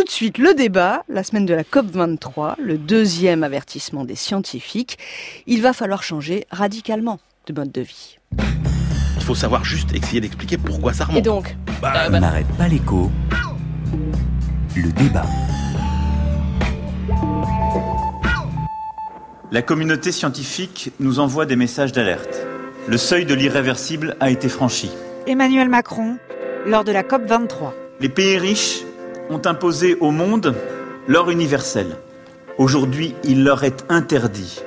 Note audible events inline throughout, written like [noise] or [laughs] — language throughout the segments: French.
tout de suite le débat, la semaine de la COP23, le deuxième avertissement des scientifiques. Il va falloir changer radicalement de mode de vie. Il faut savoir juste essayer d'expliquer pourquoi ça remonte. Et donc bah, On n'arrête pas l'écho. Le débat. La communauté scientifique nous envoie des messages d'alerte. Le seuil de l'irréversible a été franchi. Emmanuel Macron, lors de la COP23. Les pays riches ont imposé au monde l'or universel. Aujourd'hui, il leur est interdit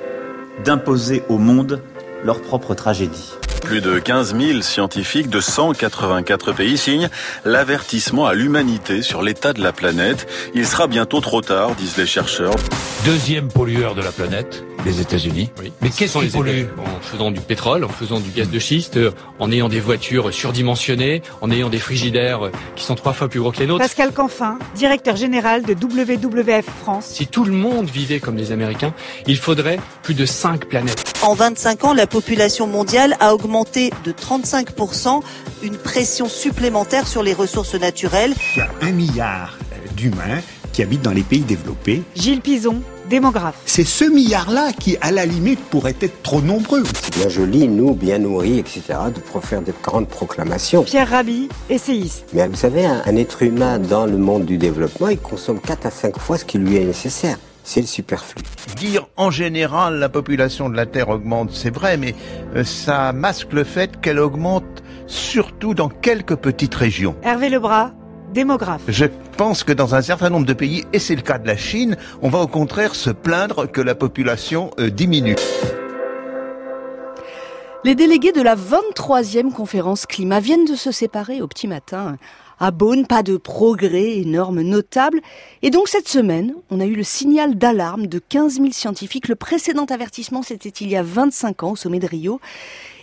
d'imposer au monde leur propre tragédie. Plus de 15 000 scientifiques de 184 pays signent l'avertissement à l'humanité sur l'état de la planète. Il sera bientôt trop tard, disent les chercheurs. Deuxième pollueur de la planète, les États-Unis. Oui. Mais qu'est-ce qui pollue En faisant du pétrole, en faisant du gaz de schiste, en ayant des voitures surdimensionnées, en ayant des frigidaires qui sont trois fois plus gros que les nôtres. Pascal Canfin, directeur général de WWF France. Si tout le monde vivait comme les Américains, il faudrait plus de 5 planètes. En 25 ans, la population mondiale a augmenté de 35%, une pression supplémentaire sur les ressources naturelles. Il y a un milliard d'humains qui habitent dans les pays développés. Gilles Pison, démographe. C'est ce milliard-là qui, à la limite, pourrait être trop nombreux. C'est bien joli, nous, bien nourris, etc., de faire de grandes proclamations. Pierre Rabhi, essayiste. Mais vous savez, un, un être humain dans le monde du développement, il consomme 4 à 5 fois ce qui lui est nécessaire c'est le superflu. Dire en général la population de la Terre augmente, c'est vrai, mais euh, ça masque le fait qu'elle augmente surtout dans quelques petites régions. Hervé Lebras, démographe. Je pense que dans un certain nombre de pays, et c'est le cas de la Chine, on va au contraire se plaindre que la population euh, diminue. Les délégués de la 23e conférence climat viennent de se séparer au petit matin. À Beaune, pas de progrès énorme notable. Et donc cette semaine, on a eu le signal d'alarme de 15 000 scientifiques. Le précédent avertissement, c'était il y a 25 ans au sommet de Rio.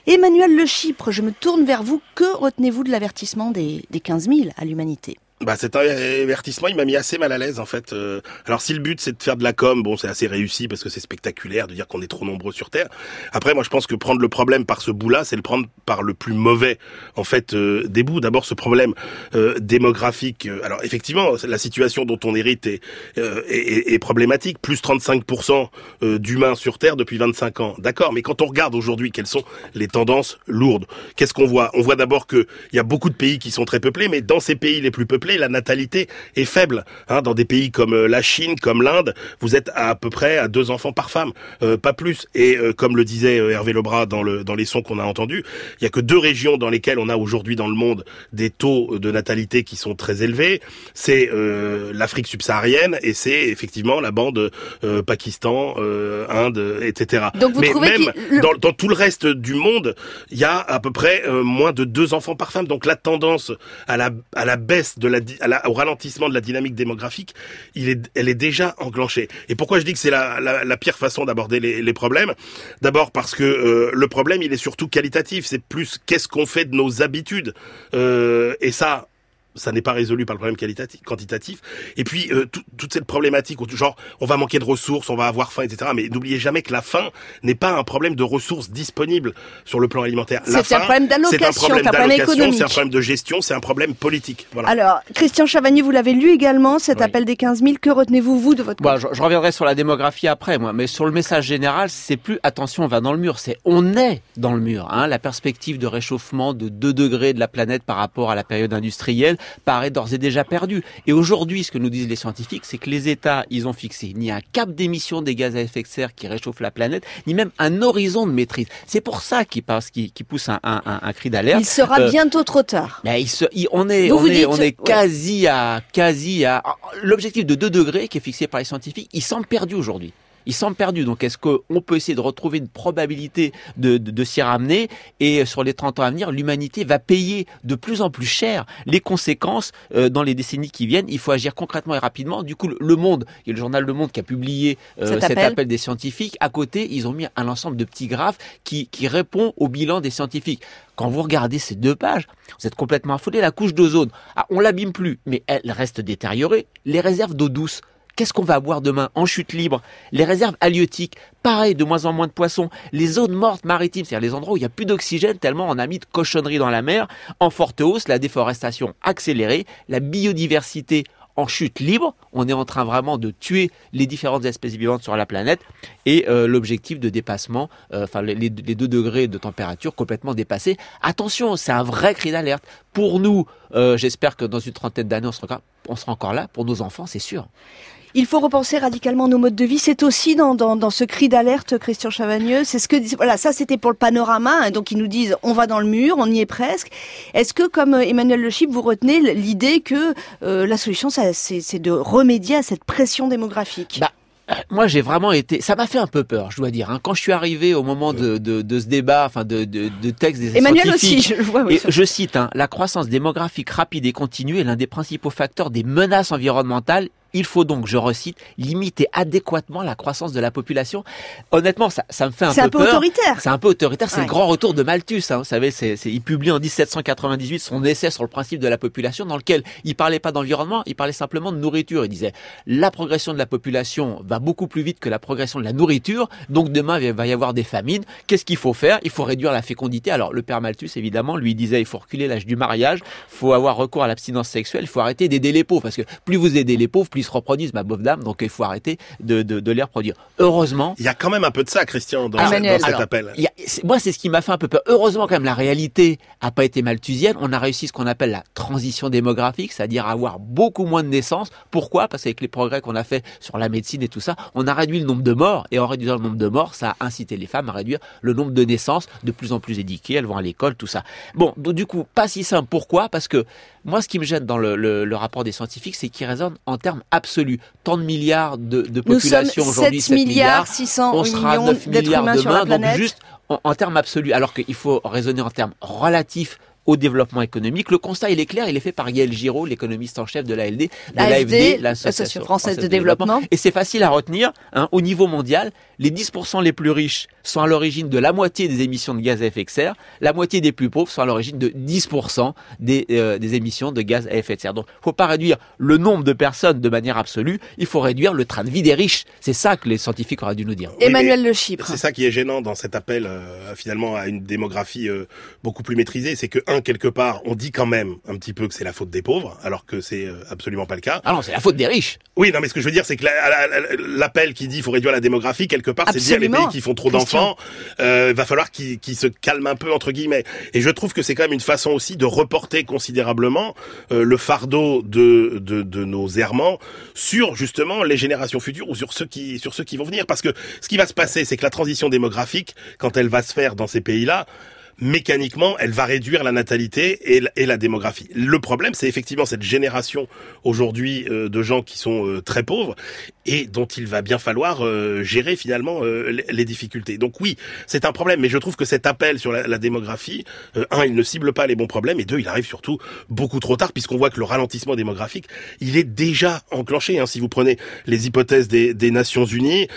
Emmanuel Le Chypre, je me tourne vers vous. Que retenez-vous de l'avertissement des, des 15 000 à l'humanité? Bah, cet avertissement, il m'a mis assez mal à l'aise en fait. Euh, alors si le but c'est de faire de la com, bon c'est assez réussi parce que c'est spectaculaire de dire qu'on est trop nombreux sur Terre. Après moi je pense que prendre le problème par ce bout-là, c'est le prendre par le plus mauvais en fait euh, des bouts. D'abord ce problème euh, démographique. alors effectivement la situation dont on hérite est, est, est problématique. Plus 35% d'humains sur Terre depuis 25 ans. D'accord, mais quand on regarde aujourd'hui quelles sont les tendances lourdes, qu'est-ce qu'on voit? On voit d'abord qu'il y a beaucoup de pays qui sont très peuplés, mais dans ces pays les plus peuplés la natalité est faible. Hein, dans des pays comme euh, la Chine, comme l'Inde, vous êtes à, peu près à deux enfants par femme, euh, pas plus. Et euh, comme le disait Hervé Lebras dans, le, dans les sons qu'on a entendus, il y a que deux régions dans lesquelles on a aujourd'hui dans le monde des taux de natalité qui sont très élevés. C'est l'Afrique subsaharienne et c'est effectivement la bande Pakistan, Inde, etc. Donc vous Mais trouvez même dans, dans tout le reste du monde, il y a à peu près moins de deux enfants par femme. Donc la tendance à la, à la baisse de la, au ralentissement de la dynamique démographique, elle est déjà enclenchée. Et pourquoi je dis que c'est la, pire façon d'aborder les, les problèmes? D'abord parce que euh, le problème, il est surtout qualitatif. C'est plus qu'est-ce qu'on fait de nos habitudes. Euh, et ça, ça n'est pas résolu par le problème qualitatif, quantitatif. Et puis euh, tout- toute cette problématique, où, genre on va manquer de ressources, on va avoir faim, etc. Mais n'oubliez jamais que la faim n'est pas un problème de ressources disponibles sur le plan alimentaire. C'est un problème C'est un d'allocation, c'est un problème d'allocation, économique. c'est un problème de gestion, c'est un problème politique. Voilà. Alors, Christian Chavagny, vous l'avez lu également, cet appel des 15 000. Que retenez-vous, vous, de votre Bon, je, je reviendrai sur la démographie après, moi, mais sur le message général, c'est plus attention, on va dans le mur, c'est on est dans le mur. Hein. La perspective de réchauffement de 2 degrés de la planète par rapport à la période industrielle paraît d'ores et déjà perdue. Et aujourd'hui, ce que nous disent les scientifiques, c'est que les États, ils ont fixé ni un cap d'émission des gaz à effet de serre qui réchauffe la planète, ni même un horizon de maîtrise. C'est pour ça qu'ils passent- qu'ils- qu'ils poussent un, un- un- un cri d'alerte. Il sera Euh, bientôt trop tard. mais il se- il- on est, Vous on vous est, dites- on est ouais. quasi à, quasi à. L'objectif de 2 degrés qui est fixé par les scientifiques, il semble perdu aujourd'hui. Il semble perdu. Donc, est-ce qu'on peut essayer de retrouver une probabilité de, de, de s'y ramener? Et sur les 30 ans à venir, l'humanité va payer de plus en plus cher les conséquences euh, dans les décennies qui viennent. Il faut agir concrètement et rapidement. Du coup, le, le Monde, il y a le journal Le Monde qui a publié euh, Cet cet, appel. appel. des scientifiques. À côté, ils ont mis un ensemble de petits graphes qui, qui répond au bilan des scientifiques. Quand vous regardez ces deux pages, vous êtes complètement affolé. La couche d'ozone, ah, on l'abîme plus, mais elle reste détériorée. Les réserves d'eau douce, Qu'est-ce qu'on va boire demain en chute libre? Les réserves halieutiques, pareil, de moins en moins de poissons. Les zones mortes maritimes, c'est-à-dire les endroits où il n'y a plus d'oxygène tellement on a mis de cochonneries dans la mer, en forte hausse, la déforestation accélérée, la biodiversité en chute libre. On est en train vraiment de tuer les différentes espèces vivantes sur la planète et euh, l'objectif de dépassement, euh, enfin les, les 2 degrés de température complètement dépassés. Attention, c'est un vrai cri d'alerte. Pour nous, euh, j'espère que dans une trentaine d'années, on sera encore là. Pour nos enfants, c'est sûr. Il faut repenser radicalement nos modes de vie. C'est aussi dans, dans, dans ce cri d'alerte, Christian Chavagneux. C'est ce que voilà, ça c'était pour le panorama. Hein, donc ils nous disent on va dans le mur, on y est presque. Est-ce que comme euh, Emmanuel Le Chip, vous retenez l'idée que euh, la solution, c'est de remédier à cette pression démographique? Bah moi j'ai vraiment été, ça m'a fait un peu peur, je dois dire. Hein. Quand je suis arrivé au moment de, de, de ce débat, enfin de, de, de texte des Emmanuel scientifiques, aussi, je, vois, oui, et je cite, hein, la croissance démographique rapide et continue est l'un des principaux facteurs des menaces environnementales il faut donc, je recite, limiter adéquatement la croissance de la population. Honnêtement, ça, ça me fait un peu C'est un peu peur. autoritaire. C'est un peu autoritaire. C'est Ouais. le grand retour de Malthus. Hein. Vous savez, c'est, il publie en 1798 son essai sur le principe de la population, dans lequel il parlait pas d'environnement, il parlait simplement de nourriture. Il disait la progression de la population va beaucoup plus vite que la progression de la nourriture. Donc demain, il va y avoir des famines. Qu'est-ce qu'il faut faire? Il faut réduire la fécondité. Alors le père Malthus, évidemment, lui disait il faut reculer l'âge du mariage, il faut avoir recours à l'abstinence sexuelle, il faut arrêter d'aider les pauvres, parce que plus vous aidez les pauvres, plus ils se reproduisent, ma pauvre dame. Donc il faut arrêter de, de, de les reproduire. Heureusement, Il y a quand même un peu de ça, Christian, dans, Ah, dans cet alors, appel. a- moi, c'est ce qui m'a fait un peu peur. Heureusement, quand même, la réalité a pas été malthusienne. On a réussi ce qu'on appelle la transition démographique, c'est-à-dire avoir beaucoup moins de naissances. Pourquoi? Parce qu'avec les progrès qu'on a fait sur la médecine et tout ça, on a réduit le nombre de morts. Et en réduisant le nombre de morts, ça a incité les femmes à réduire le nombre de naissances, de plus en plus éduquées. Elles vont à l'école, tout ça. Bon, donc du coup, pas si simple. Pourquoi? Parce que moi, ce qui me gêne dans le, le- le rapport des scientifiques, c'est qu'il raisonne en termes absolus. Tant de milliards de, de population aujourd'hui, 7 milliards 600 on sera à millions 9 d'êtres milliards humains sur la demain, donc juste en, en termes absolus, alors qu'il faut raisonner en termes relatifs au développement économique. Le constat, il est clair, il est fait par Yael Giraud, l'économiste en chef de l'ALD, de l'AFD, l'AFD, l'Association française de développement. Et c'est facile à retenir, hein, au niveau mondial, les 10% les plus riches sont à l'origine de la moitié des émissions de gaz à effet de serre, la moitié des plus pauvres sont à l'origine de 10% des, euh, des émissions de gaz à effet de serre. Donc, faut pas réduire le nombre de personnes de manière absolue, il faut réduire le train de vie des riches. C'est ça que les scientifiques auraient dû nous dire. Oui, Emmanuel Le Chypre. C'est ça qui est gênant dans cet appel euh, finalement à une démographie euh, beaucoup plus maîtrisée, c'est que un quelque part on dit quand même un petit peu que c'est la faute des pauvres, alors que c'est euh, absolument pas le cas. Ah non, c'est la faute des riches. Oui, non, mais ce que je veux dire, c'est que la- la- la- l'appel qui dit il faut réduire la démographie quelque part, c'est dire les pays qui font trop d'enfants, euh, va falloir qu'ils qu'ils se calment un peu entre guillemets. Et je trouve que c'est quand même une façon aussi de reporter considérablement euh, le fardeau de, de de nos errements sur justement les générations futures ou sur ceux qui sur ceux qui vont venir, parce que ce qui va se passer, c'est que la transition démographique, quand elle va se faire dans ces pays-là, mécaniquement, elle va réduire la natalité et la, démographie. Le problème, c'est effectivement cette génération aujourd'hui euh, de gens qui sont euh, très pauvres et dont il va bien falloir euh, gérer finalement les, difficultés. Donc oui, c'est un problème, mais je trouve que cet appel sur la, démographie, un, il ne cible pas les bons problèmes, et deux, il arrive surtout beaucoup trop tard, puisqu'on voit que le ralentissement démographique, il est déjà enclenché. Hein. Si vous prenez les hypothèses des, Nations Unies,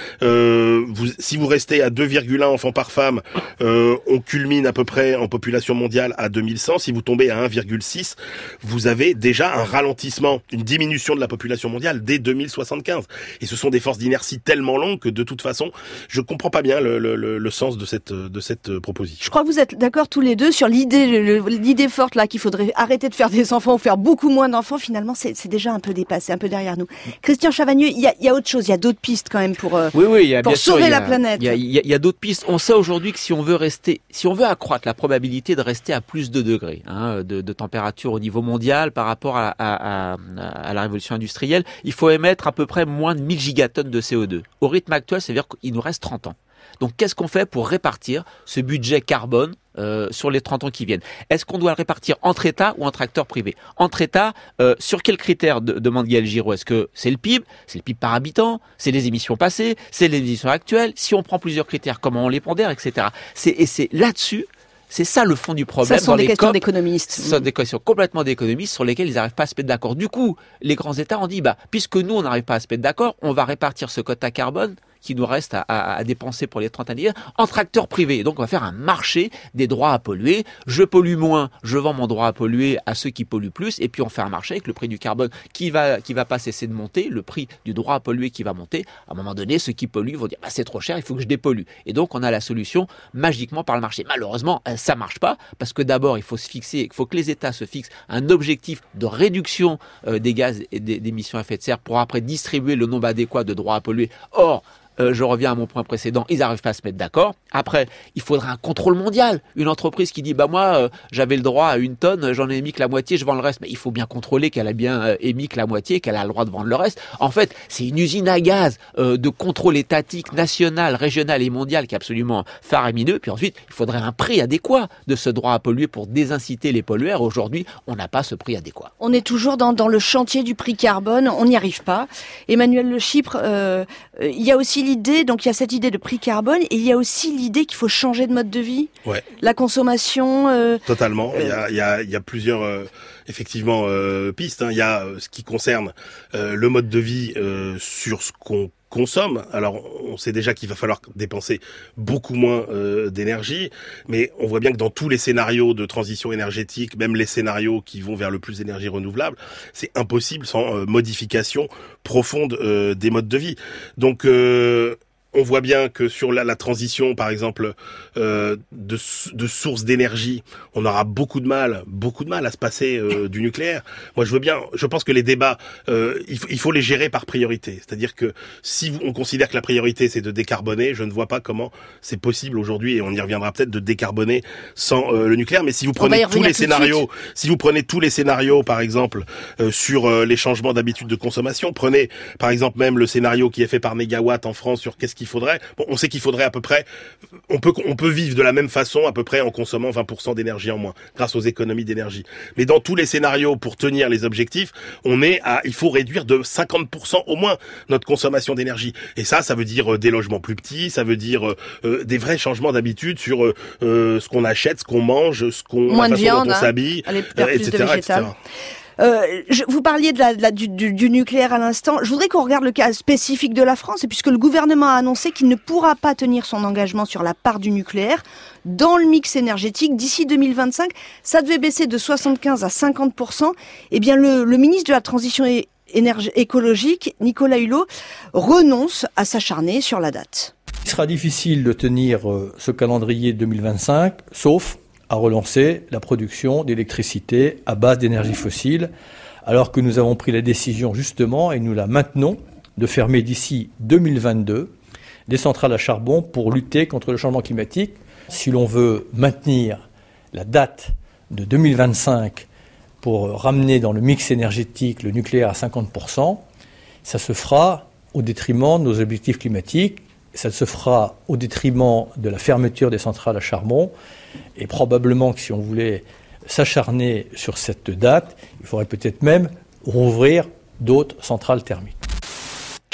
si vous restez à 2,1 enfants par femme, on culmine à peu près en population mondiale à 2100. Si vous tombez à 1,6, vous avez déjà un ralentissement, une diminution de la population mondiale dès 2075. Et ce sont des forces d'inertie tellement longues que de toute façon, je comprends pas bien le, le, le, le sens de cette, de cette euh, proposition. Je crois que vous êtes d'accord tous les deux sur l'idée, l'idée forte là qu'il faudrait arrêter de faire des enfants ou faire beaucoup moins d'enfants. Finalement, c'est c'est déjà un peu dépassé, un peu derrière nous. Christian Chavagneux, il y a, y a autre chose, il y a d'autres pistes quand même pour. euh, Oui, oui, y a Pour bien sûr, sauver il y a- la planète. Il y a, y a d'autres pistes. On sait aujourd'hui que si on veut rester, si on veut accroître la probabilité de rester à plus de degrés hein, de, température au niveau mondial par rapport à, la révolution industrielle, il faut émettre à peu près moins de 1000 gigatonnes de CO2. Au rythme actuel, ça veut dire qu'il nous reste 30 ans. Donc qu'est-ce qu'on fait pour répartir ce budget carbone euh, sur les 30 ans qui viennent? Est-ce qu'on doit le répartir entre États ou entre acteurs privés? Entre États, euh, sur quels critères? De, demande Gaël Giraud. Est-ce que c'est le PIB C'est le PIB par habitant? C'est les émissions passées? C'est les émissions actuelles? Si on prend plusieurs critères, comment on les pondère, etc. Et c'est là-dessus, c'est ça le fond du problème. ça sont dans des les questions d'économistes. Ce sont des questions complètement d'économistes sur lesquelles ils n'arrivent pas à se mettre d'accord. Du coup, les grands États ont dit, bah, puisque nous, on n'arrive pas à se mettre d'accord, on va répartir ce quota carbone qui nous reste à, dépenser pour les 30 années entre acteurs privés. Donc on va faire un marché des droits à polluer. Je pollue moins, je vends mon droit à polluer à ceux qui polluent plus, et puis on fait un marché avec le prix du carbone qui va qui va pas cesser de monter, le prix du droit à polluer qui va monter. À un moment donné, ceux qui polluent vont dire bah, c'est trop cher, il faut que je dépollue. Et donc on a la solution magiquement par le marché. Malheureusement, euh, ça marche pas parce que d'abord il faut se fixer, il faut que les États se fixent un objectif de réduction euh, des gaz et des- d'émissions à effet de serre pour après distribuer le nombre adéquat de droits à polluer. Or euh, je reviens à mon point précédent, ils n'arrivent pas à se mettre d'accord. Après, il faudrait un contrôle mondial. Une entreprise qui dit, bah moi, euh, j'avais le droit à une tonne, j'en ai émis que la moitié, je vends le reste. Mais il faut bien contrôler qu'elle a bien euh, émis que la moitié, qu'elle a le droit de vendre le reste. En fait, c'est une usine à gaz de contrôle étatique national, régional et mondial qui est absolument faramineux. Puis ensuite, il faudrait un prix adéquat de ce droit à polluer pour désinciter les pollueurs. Aujourd'hui, on n'a pas ce prix adéquat. On est toujours dans, le chantier du prix carbone, on n'y arrive pas. Emmanuel Le Chypre, il y a aussi l'idée, donc il y a cette idée de prix carbone, et il y a aussi l'idée qu'il faut changer de mode de vie. Ouais. La consommation. euh, Totalement. Il y a, il y a, y a plusieurs euh, effectivement euh, pistes. hein. Il y a euh, ce qui concerne euh, le mode de vie euh, sur ce qu'on consomme. Alors, on sait déjà qu'il va falloir dépenser beaucoup moins euh, d'énergie, mais on voit bien que dans tous les scénarios de transition énergétique, même les scénarios qui vont vers le plus d'énergie renouvelable, c'est impossible sans euh, modification profonde euh, des modes de vie. Donc, on voit bien que sur la, la transition, par exemple, euh, de, de sources d'énergie, on aura beaucoup de mal, beaucoup de mal à se passer euh, du nucléaire. Moi, je veux bien. Je pense que les débats, euh, il, faut, il faut les gérer par priorité. C'est-à-dire que si on considère que la priorité c'est de décarboner, je ne vois pas comment c'est possible aujourd'hui, et on y reviendra peut-être, de décarboner sans euh, le nucléaire. Mais si vous prenez tous les scénarios, si vous prenez tous les scénarios, par exemple, euh, sur euh, les changements d'habitude de consommation, prenez par exemple même le scénario qui est fait par mégawatt en France sur qu'est-ce qu'il faudrait. Bon, on sait qu'il faudrait à peu près, on peut on peut vivre de la même façon à peu près en consommant 20% d'énergie en moins grâce aux économies d'énergie. Mais dans tous les scénarios pour tenir les objectifs, on est à, il faut réduire de 50% au moins notre consommation d'énergie. Et ça, ça veut dire euh, des logements plus petits, ça veut dire euh, euh, des vrais changements d'habitude sur euh, ce qu'on achète, ce qu'on mange, ce qu'on, Moins la façon viande, dont on hein. s'habille, Allez, euh, faire plus de etc., végétal. etc. Euh, vous parliez du, nucléaire à l'instant. Je voudrais qu'on regarde le cas spécifique de la France, et puisque le gouvernement a annoncé qu'il ne pourra pas tenir son engagement sur la part du nucléaire dans le mix énergétique d'ici 2025, ça devait baisser de 75 à 50 Eh bien, le, ministre de la transition écologique, Nicolas Hulot, renonce à s'acharner sur la date. Il sera difficile de tenir euh, ce calendrier 2025, sauf à relancer la production d'électricité à base d'énergie fossile, alors que nous avons pris la décision justement, et nous la maintenons, de fermer d'ici 2022 des centrales à charbon pour lutter contre le changement climatique. Si l'on veut maintenir la date de 2025 pour ramener dans le mix énergétique le nucléaire à 50%, ça se fera au détriment de nos objectifs climatiques, ça se fera au détriment de la fermeture des centrales à charbon, et probablement que si on voulait s'acharner sur cette date, il faudrait peut-être même rouvrir d'autres centrales thermiques.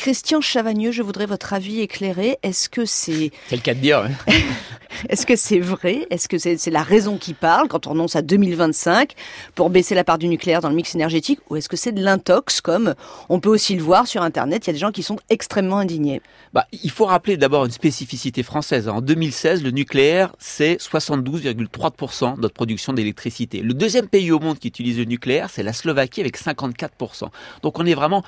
Christian Chavagneux, je voudrais votre avis éclairé. Est-ce que c'est [laughs] C'est le cas de dire. hein. [laughs] Est-ce que c'est vrai? Est-ce que c'est la raison qui parle quand on renonce à 2025 pour baisser la part du nucléaire dans le mix énergétique? Ou est-ce que c'est de l'intox comme on peut aussi le voir sur Internet? Il y a des gens qui sont extrêmement indignés. Bah, il faut rappeler d'abord une spécificité française. En 2016, le nucléaire, c'est 72,3% de notre production d'électricité. Le deuxième pays au monde qui utilise le nucléaire, c'est la Slovaquie avec 54%. Donc on est vraiment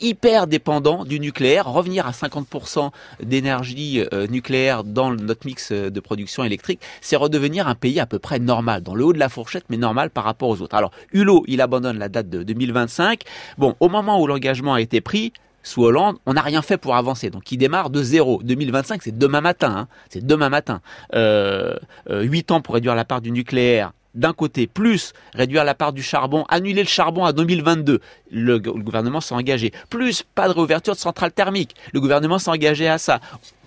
hyper dépendant du nucléaire, revenir à 50% d'énergie euh, nucléaire dans notre mix euh, de production électrique, c'est redevenir un pays à peu près normal, dans le haut de la fourchette, mais normal par rapport aux autres. Alors, Hulot, il abandonne la date de 2025. Bon, au moment où l'engagement a été pris, sous Hollande, on n'a rien fait pour avancer. Donc, il démarre de zéro. 2025, c'est demain matin. hein. C'est demain matin. Euh, euh, 8 ans pour réduire la part du nucléaire d'un côté, plus réduire la part du charbon, annuler le charbon à 2022. Le, le gouvernement s'est engagé. Plus pas de réouverture de centrales thermiques. Le gouvernement s'est engagé à ça.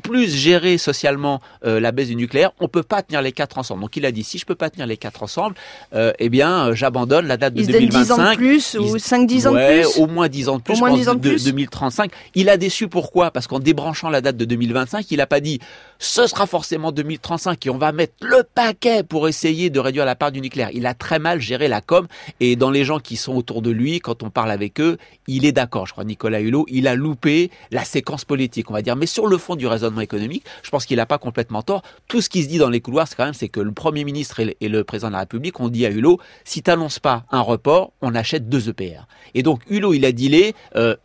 Plus gérer socialement euh, la baisse du nucléaire, on peut pas tenir les quatre ensemble. Donc il a dit si je peux pas tenir les quatre ensemble, euh, eh bien euh, j'abandonne la date de Il se donne 2025. 10 ans de plus ou Il- 5-10 ans de Ouais, plus Au moins 10 ans de plus. Au moins pense, 10 ans de de- plus. 2035. Il a déçu pourquoi? Parce qu'en débranchant la date de 2025, il n'a pas dit ce sera forcément 2035 et on va mettre le paquet pour essayer de réduire la part du nucléaire. Il a très mal géré la com et dans les gens qui sont autour de lui, quand on parle avec eux, il est d'accord. Je crois Nicolas Hulot, il a loupé la séquence politique, on va dire. Mais sur le fond du raisonnement économique, je pense qu'il n'a pas complètement tort. Tout ce qui se dit dans les couloirs, c'est quand même que le Premier ministre et le, président de la République ont dit à Hulot, si tu n'annonces pas un report, on achète deux EPR. Et donc Hulot, il a dit les, euh,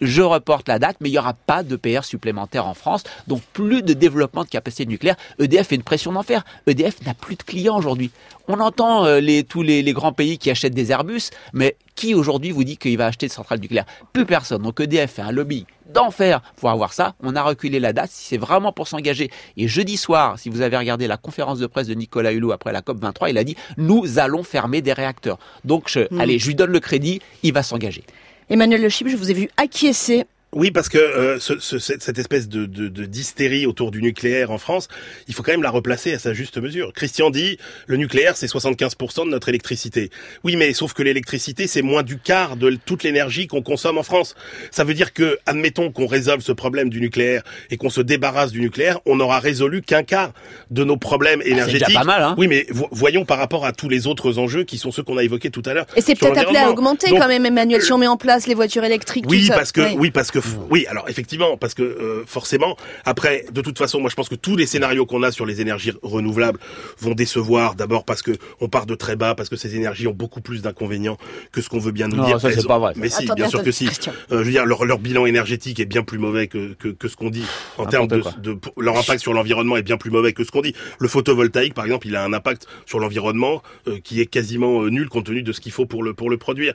je reporte la date, mais il n'y aura pas d'EPR supplémentaire en France, donc plus de développement de capacité nucléaire. EDF fait une pression d'enfer. EDF n'a plus de clients aujourd'hui. On entend euh, les, tous les, grands pays qui achètent des Airbus, mais qui aujourd'hui vous dit qu'il va acheter des centrales nucléaires Plus personne. Donc EDF fait un lobby d'enfer pour avoir ça. On a reculé la date si c'est vraiment pour s'engager. Et jeudi soir, si vous avez regardé la conférence de presse de Nicolas Hulot après la COP 23, il a dit nous allons fermer des réacteurs. Donc je, hmm. allez, je lui donne le crédit, il va s'engager. Emmanuel Le Chip, je vous ai vu acquiescer oui, parce que euh, ce, ce, cette espèce de, de, de, d'hystérie autour du nucléaire en France, il faut quand même la replacer à sa juste mesure. Christian dit, le nucléaire, c'est 75% de notre électricité. Oui, mais sauf que l'électricité, c'est moins du quart de toute l'énergie qu'on consomme en France. Ça veut dire que, admettons qu'on résolve ce problème du nucléaire et qu'on se débarrasse du nucléaire, on n'aura résolu qu'un quart de nos problèmes ah, énergétiques. c'est déjà pas mal, hein Oui, mais voyons par rapport à tous les autres enjeux qui sont ceux qu'on a évoqués tout à l'heure. Et c'est peut-être appelé à augmenter quand même, Emmanuel, si on met en place les voitures électriques. Oui, tout ça. parce que, oui, parce que oui, alors effectivement, parce que euh, forcément, après, de toute façon, moi je pense que tous les scénarios qu'on a sur les énergies renouvelables vont décevoir. D'abord parce que on part de très bas, parce que ces énergies ont beaucoup plus d'inconvénients que ce qu'on veut bien nous non, dire. Ça, c'est pas vrai. Mais si, bien sûr que si. Euh, je veux dire, leur, leur, bilan énergétique est bien plus mauvais que, que, que ce qu'on dit en termes de, de, leur impact sur l'environnement est bien plus mauvais que ce qu'on dit. Le photovoltaïque, par exemple, il a un impact sur l'environnement euh, qui est quasiment nul compte tenu de ce qu'il faut pour le pour le produire.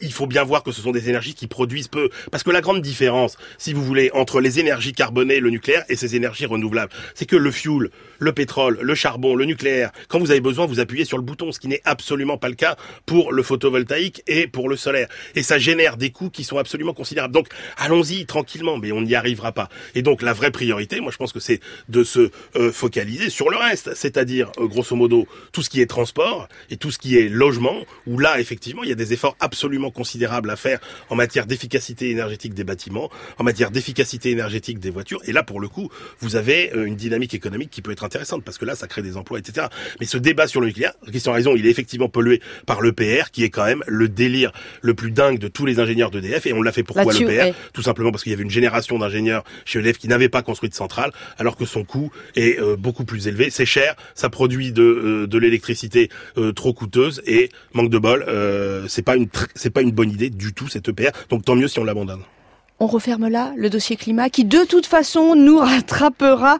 il faut bien voir que ce sont des énergies qui produisent peu, parce que la grande différence si vous voulez, entre les énergies carbonées, le nucléaire et ces énergies renouvelables. C'est que le fuel, le pétrole, le charbon, le nucléaire, quand vous avez besoin, vous appuyez sur le bouton, ce qui n'est absolument pas le cas pour le photovoltaïque et pour le solaire. Et ça génère des coûts qui sont absolument considérables. Donc, allons-y tranquillement, mais on n'y arrivera pas. Et donc, la vraie priorité, moi, je pense que c'est de se euh, focaliser sur le reste, c'est-à-dire, euh, grosso modo, tout ce qui est transport et tout ce qui est logement, où là, effectivement, il y a des efforts absolument considérables à faire en matière d'efficacité énergétique des bâtiments, en matière d'efficacité énergétique des voitures. Et là, pour le coup, vous avez euh, une dynamique économique qui peut être intéressante parce que là, ça crée des emplois, etc. Mais ce débat sur le nucléaire, question raison, il est effectivement pollué par l'EPR, qui est quand même le délire le plus dingue de tous les ingénieurs d'EDF. Et on l'a fait pourquoi l'EPR Tout simplement parce qu'il y avait une génération d'ingénieurs chez EDF qui n'avaient pas construit de centrale, alors que son coût est euh, beaucoup plus élevé. C'est cher, ça produit de, euh, de l'électricité trop coûteuse et manque de bol, c'est pas une c'est pas une bonne idée du tout cette EPR. Donc tant mieux si on l'abandonne on referme là le dossier climat qui de toute façon nous [laughs] rattrapera